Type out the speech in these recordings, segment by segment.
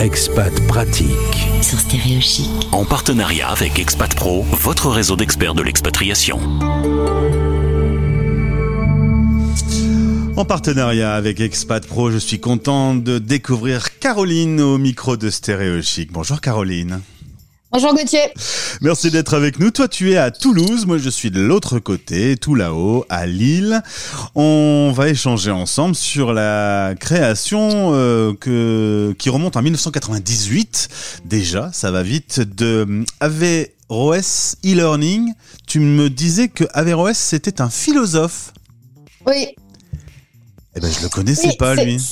Expat Pratique. sur Stéréo Chic. En partenariat avec Expat Pro, votre réseau d'experts de l'expatriation. En partenariat avec Expat Pro, je suis content de découvrir Caroline au micro de Stéréo Chic. Bonjour Caroline. Bonjour Gauthier. Merci d'être avec nous. Toi, tu es à Toulouse. Moi, je suis de l'autre côté, tout là-haut, à Lille. On va échanger ensemble sur la création euh, que, qui remonte en 1998. Déjà, ça va vite, de Averroès e-learning. Tu me disais que Averroès, c'était un philosophe. Oui. Eh ben, je le connaissais Oui, pas, lui.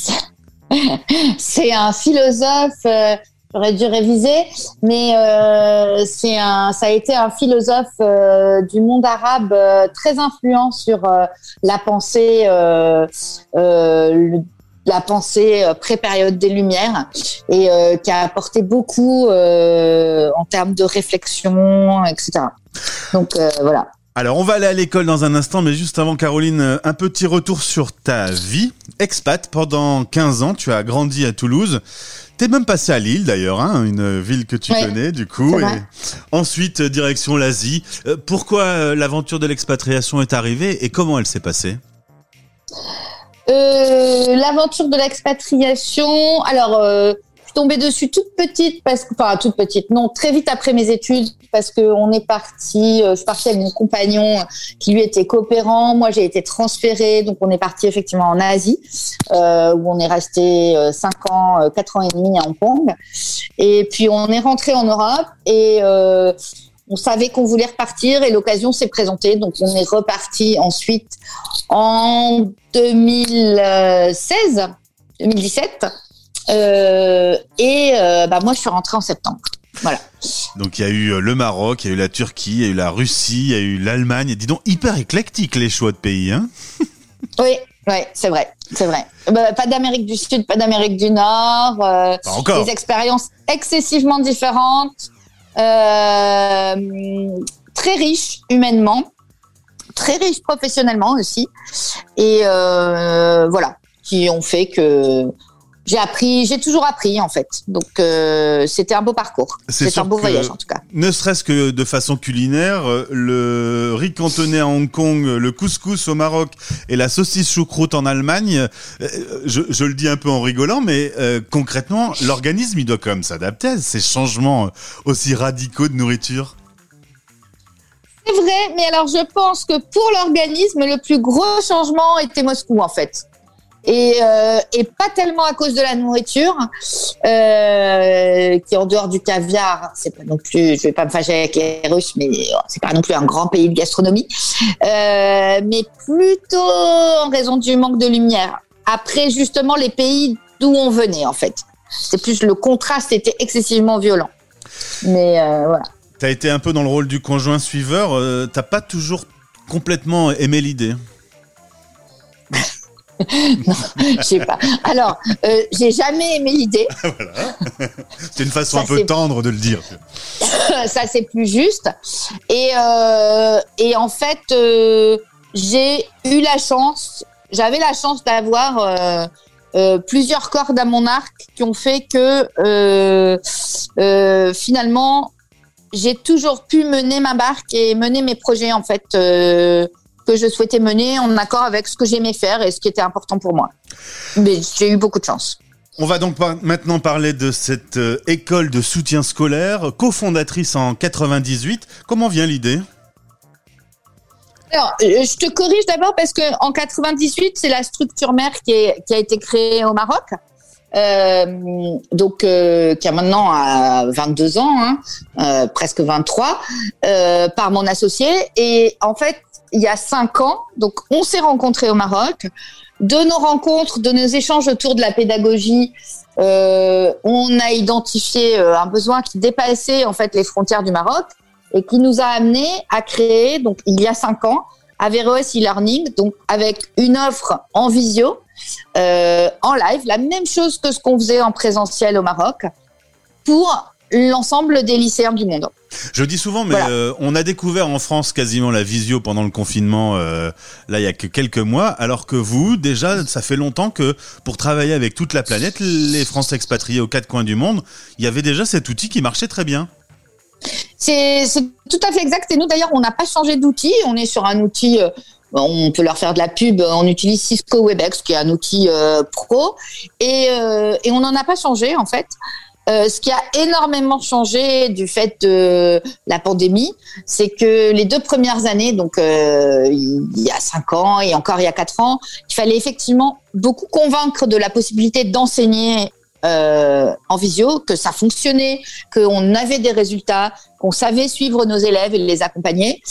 C'est un philosophe. euh, J'aurais dû réviser, mais euh, c'est un, ça a été un philosophe euh, du monde arabe euh, très influent sur euh, la pensée, euh, euh, la pensée pré-période des Lumières, et qui a apporté beaucoup en termes de réflexion, etc. Donc voilà. Alors, on va aller à l'école dans un instant, mais juste avant, Caroline, euh, un petit retour sur ta vie. Expat, pendant 15 ans, tu as grandi à Toulouse. T'es même passé à Lille, d'ailleurs, hein, une ville que tu Ouais, connais, du coup. Et ensuite, euh, direction l'Asie. Euh, pourquoi l'aventure de l'expatriation est arrivée et comment elle s'est passée? Euh, L'aventure de l'expatriation. Alors, euh, tombée dessus toute petite, parce que, enfin toute petite, non, très vite après mes études, parce que on est parti. euh, je suis partie avec mon compagnon, euh, qui lui était coopérant. Moi, j'ai été transférée, donc on est parti effectivement en Asie, euh, où on est resté euh, cinq ans, euh, quatre ans et demi à Hong Kong. Et puis on est rentré en Europe et on savait qu'on voulait repartir et l'occasion s'est présentée. Donc on est reparti ensuite en 2016, 2017. Euh, et euh, bah moi, je suis rentrée en septembre. Voilà. Donc, il y a eu euh, le Maroc, il y a eu la Turquie, il y a eu la Russie, il y a eu l'Allemagne. Dis donc, hyper éclectique, les choix de pays, hein Oui, ouais, c'est vrai, c'est vrai. Bah, pas d'Amérique du Sud, pas d'Amérique du Nord. euh, Pas encore. des expériences excessivement différentes, euh, très riches humainement, très riches professionnellement aussi, et euh, voilà, qui ont fait que j'ai appris, j'ai toujours appris en fait. Donc euh, c'était un beau parcours, C'est un beau voyage en tout cas. Ne serait-ce que de façon culinaire, euh, le riz cantonné à Hong Kong, le couscous au Maroc et la saucisse choucroute en Allemagne, euh, je, je le dis un peu en rigolant, mais euh, concrètement, l'organisme, il doit quand même s'adapter à ces changements euh, aussi radicaux de nourriture. C'est vrai, mais alors je pense que pour l'organisme, le plus gros changement était Moscou en fait. Et, euh, et pas tellement à cause de la nourriture, euh, qui en dehors du caviar, c'est pas non plus, je vais pas me fâcher avec les Russes, mais oh, c'est pas non plus un grand pays de gastronomie, euh, mais plutôt en raison du manque de lumière. Après justement les pays d'où on venait en fait, c'est plus le contraste était excessivement violent. Mais voilà. T'as été un peu dans le rôle du conjoint suiveur, t'as pas toujours complètement aimé l'idée? Je sais pas. Alors, euh, j'ai jamais aimé l'idée. C'est une façon Ça, un peu tendre de le dire. Ça, c'est plus juste. Et, euh, et en fait, euh, j'ai eu la chance, j'avais la chance d'avoir plusieurs cordes à mon arc qui ont fait que finalement, j'ai toujours pu mener ma barque et mener mes projets en fait que je souhaitais mener en accord avec ce que j'aimais faire et ce qui était important pour moi. Mais j'ai eu beaucoup de chance. On va donc maintenant parler de cette euh, école de soutien scolaire, cofondatrice en 98. Comment vient l'idée? Alors, euh, je te corrige d'abord parce que en 98, c'est la structure mère qui, est- qui a été créée au Maroc, euh, donc euh, qui a maintenant euh, 22 ans, hein, euh, presque 23, euh, par mon associé. Et en fait, il y a cinq ans, donc on s'est rencontrés au Maroc. De nos rencontres, de nos échanges autour de la pédagogie, euh, on a identifié euh, un besoin qui dépassait en fait les frontières du Maroc et qui nous a amené à créer, donc il y a cinq ans, Averroès e-learning, donc avec une offre en visio, euh, en live, la même chose que ce qu'on faisait en présentiel au Maroc, pour l'ensemble des lycéens du monde. Je dis souvent, mais euh, on a découvert en France quasiment la visio pendant le confinement, euh, là il y a que quelques mois, alors que vous, déjà, ça fait longtemps que pour travailler avec toute la planète, les Français expatriés aux quatre coins du monde, il y avait déjà cet outil qui marchait très bien. C'est tout à fait exact. Et nous, d'ailleurs, on n'a pas changé d'outil. On est sur un outil euh, on peut leur faire de la pub. On utilise Cisco Webex, qui est un outil pro, et, et on n'en a pas changé en fait. Euh, ce qui a énormément changé du fait de la pandémie, c'est que les deux premières années, donc euh, il y a cinq ans et encore il y a quatre ans, il fallait effectivement beaucoup convaincre de la possibilité d'enseigner euh, en visio, que ça fonctionnait, qu'on avait des résultats, qu'on savait suivre nos élèves et les accompagner.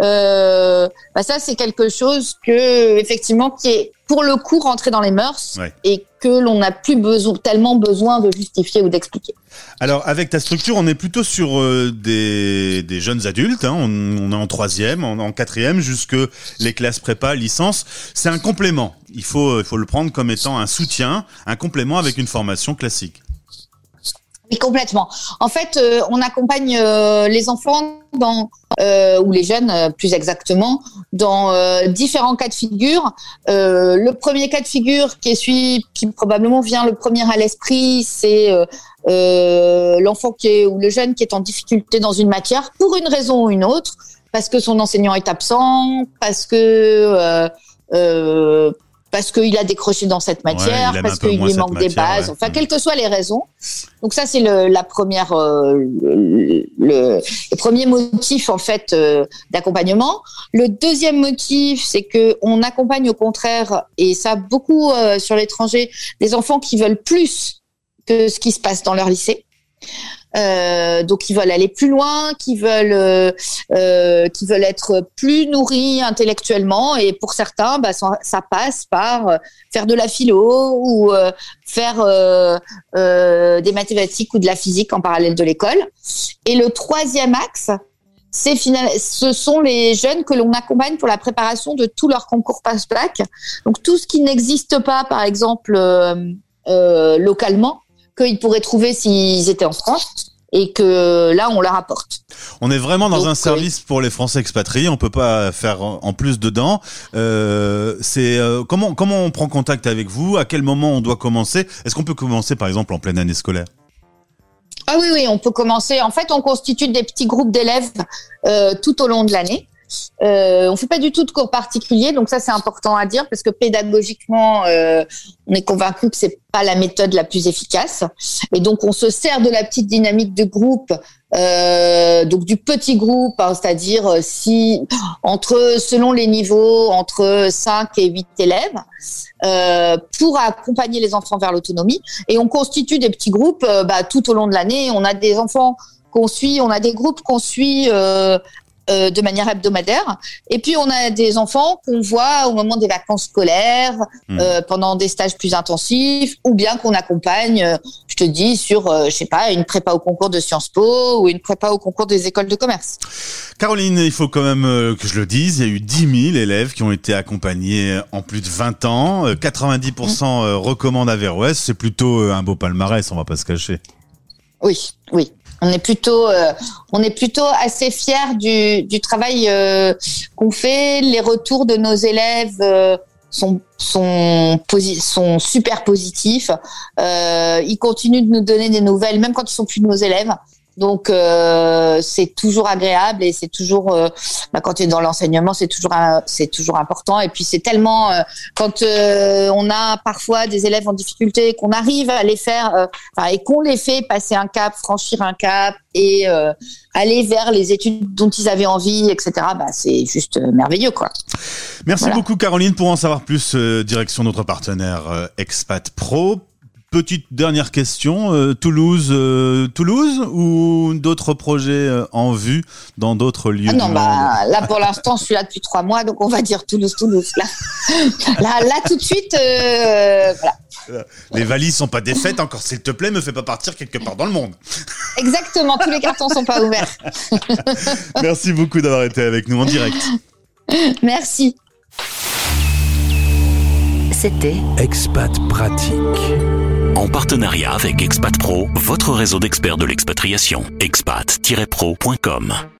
Euh, bah ça, c'est quelque chose que effectivement qui est pour le coup rentré dans les mœurs et l'on n'a plus besoin, tellement besoin de justifier ou d'expliquer. Alors avec ta structure, on est plutôt sur euh, des, des, jeunes adultes. Hein. On, est en troisième, en, en quatrième, jusque les classes prépa, licence. C'est un complément. Il faut, il faut le prendre comme étant un soutien, un complément avec une formation classique. Oui, complètement. En fait, euh, on accompagne euh, les enfants dans euh, ou les jeunes plus exactement dans différents cas de figure. le premier cas de figure qui est celui qui probablement vient le premier à l'esprit, c'est l'enfant qui est ou le jeune qui est en difficulté dans une matière pour une raison ou une autre, parce que son enseignant est absent, parce que parce qu'il a décroché dans cette matière, parce qu'il lui manque des bases, enfin, quelles que soient les raisons. Donc ça, c'est le, la première, euh, le, le, premier motif en fait euh, d'accompagnement. Le deuxième motif, c'est que on accompagne au contraire, et ça beaucoup euh, sur l'étranger, des enfants qui veulent plus que ce qui se passe dans leur lycée. Euh, donc ils veulent aller plus loin, qui veulent, euh, euh, qui veulent être plus nourris intellectuellement. Et pour certains, bah, ça, passe par faire de la philo ou faire des mathématiques ou de la physique en parallèle de l'école. Et le troisième axe, c'est ce sont les jeunes que l'on accompagne pour la préparation de tous leurs concours passe-plaque. Donc tout ce qui n'existe pas, par exemple, localement, qu'ils pourraient trouver s'ils étaient en France et que là on leur apporte. On est vraiment dans un service pour les Français expatriés. On peut pas faire en plus dedans. Euh, c'est euh, comment comment on prend contact avec vous? À quel moment on doit commencer? Est-ce qu'on peut commencer par exemple en pleine année scolaire? Ah oui oui, on peut commencer. En fait, on constitue des petits groupes d'élèves euh, tout au long de l'année. Euh, on fait pas du tout de cours particuliers, donc ça c'est important à dire parce que pédagogiquement, euh, on est convaincu que c'est pas la méthode la plus efficace. Et donc on se sert de la petite dynamique de groupe, euh, donc du petit groupe, hein, c'est-à-dire euh, si entre selon les niveaux entre 5 et 8 élèves. Pour accompagner les enfants vers l'autonomie et on constitue des petits groupes bah, tout au long de l'année. On a des enfants qu'on suit, on a des groupes qu'on suit euh, de manière hebdomadaire. Et puis on a des enfants qu'on voit au moment des vacances scolaires, hmm. euh, pendant des stages plus intensifs, ou bien qu'on accompagne, euh, je te dis, sur, je sais pas, une prépa au concours de Sciences Po ou une prépa au concours des écoles de commerce. Caroline, il faut quand même que je le dise, il y a eu 10 000 élèves qui ont été accompagnés en plus de 20 ans. 90% recommandent Averroès. C'est plutôt un beau palmarès, on va pas se cacher. Oui, oui. On est plutôt, euh, on est plutôt assez fiers du, travail euh, qu'on fait. Les retours de nos élèves euh, sont sont, sont super positifs. ils continuent de nous donner des nouvelles, même quand ils sont plus de nos élèves. Donc euh, c'est toujours agréable et c'est toujours euh, bah, quand tu es dans l'enseignement c'est toujours c'est toujours important. Et puis c'est tellement euh, quand on a parfois des élèves en difficulté qu'on arrive à les faire et qu'on les fait passer un cap franchir un cap et aller vers les études dont ils avaient envie etc bah, c'est juste merveilleux quoi. Merci beaucoup Caroline. Pour en savoir plus direction notre partenaire Expat Pro Petite dernière question, euh, Toulouse, euh, Toulouse ou d'autres projets euh, en vue dans d'autres lieux ah Non, bah là pour l'instant je suis là depuis trois mois, donc on va dire Toulouse, Toulouse. Là, là, là tout de suite, voilà. Les valises sont pas défaites encore, s'il te plaît, me fais pas partir quelque part dans le monde. Exactement, tous les cartons sont pas ouverts. Merci beaucoup d'avoir été avec nous en direct. Merci. C'était Expat Pratique. En partenariat avec Expat Pro, votre réseau d'experts de l'expatriation. expat-pro.com